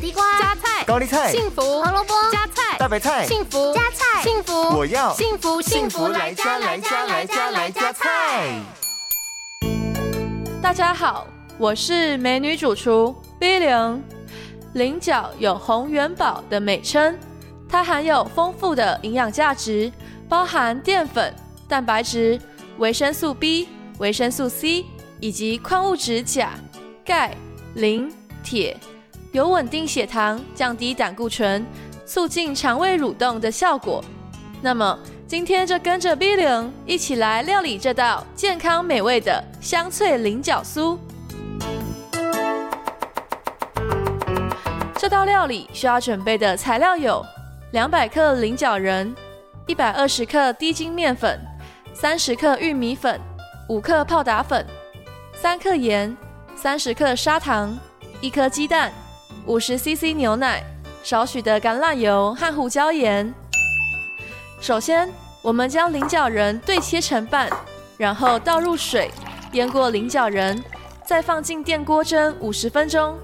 地瓜、加菜、高丽菜、幸福、胡萝卜、加菜、大白菜、幸福、加菜、幸福，我要幸福幸福来加来加来加来加菜。大家好，我是美女主厨 B 零。菱角有红元宝的美称，它含有丰富的营养价值，包含淀粉、蛋白质、维生素 B、维生素 C 以及矿物质钾、钙、磷、铁。有稳定血糖、降低胆固醇、促进肠胃蠕动的效果。那么，今天就跟着 B 零一起来料理这道健康美味的香脆菱角酥。这道料理需要准备的材料有：两百克菱角仁、一百二十克低筋面粉、三十克玉米粉、五克泡打粉、三克盐、三十克砂糖、一颗鸡蛋。五十 CC 牛奶，少许的橄榄油和胡椒盐。首先，我们将菱角仁对切成半，然后倒入水淹过菱角仁，再放进电锅蒸五十分钟。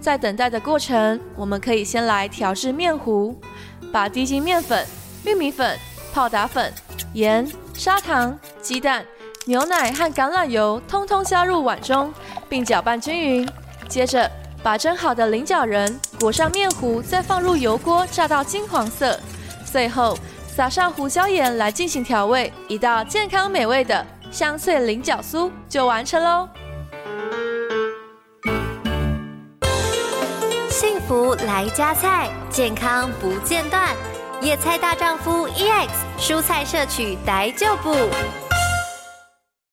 在等待的过程，我们可以先来调制面糊，把低筋面粉、玉米粉、泡打粉、盐、砂糖、鸡蛋、牛奶和橄榄油通通加入碗中，并搅拌均匀。接着，把蒸好的菱角仁裹上面糊，再放入油锅炸到金黄色，最后撒上胡椒盐来进行调味，一道健康美味的香脆菱角酥就完成喽！幸福来加菜，健康不间断，野菜大丈夫 EX，蔬菜摄取逮就补。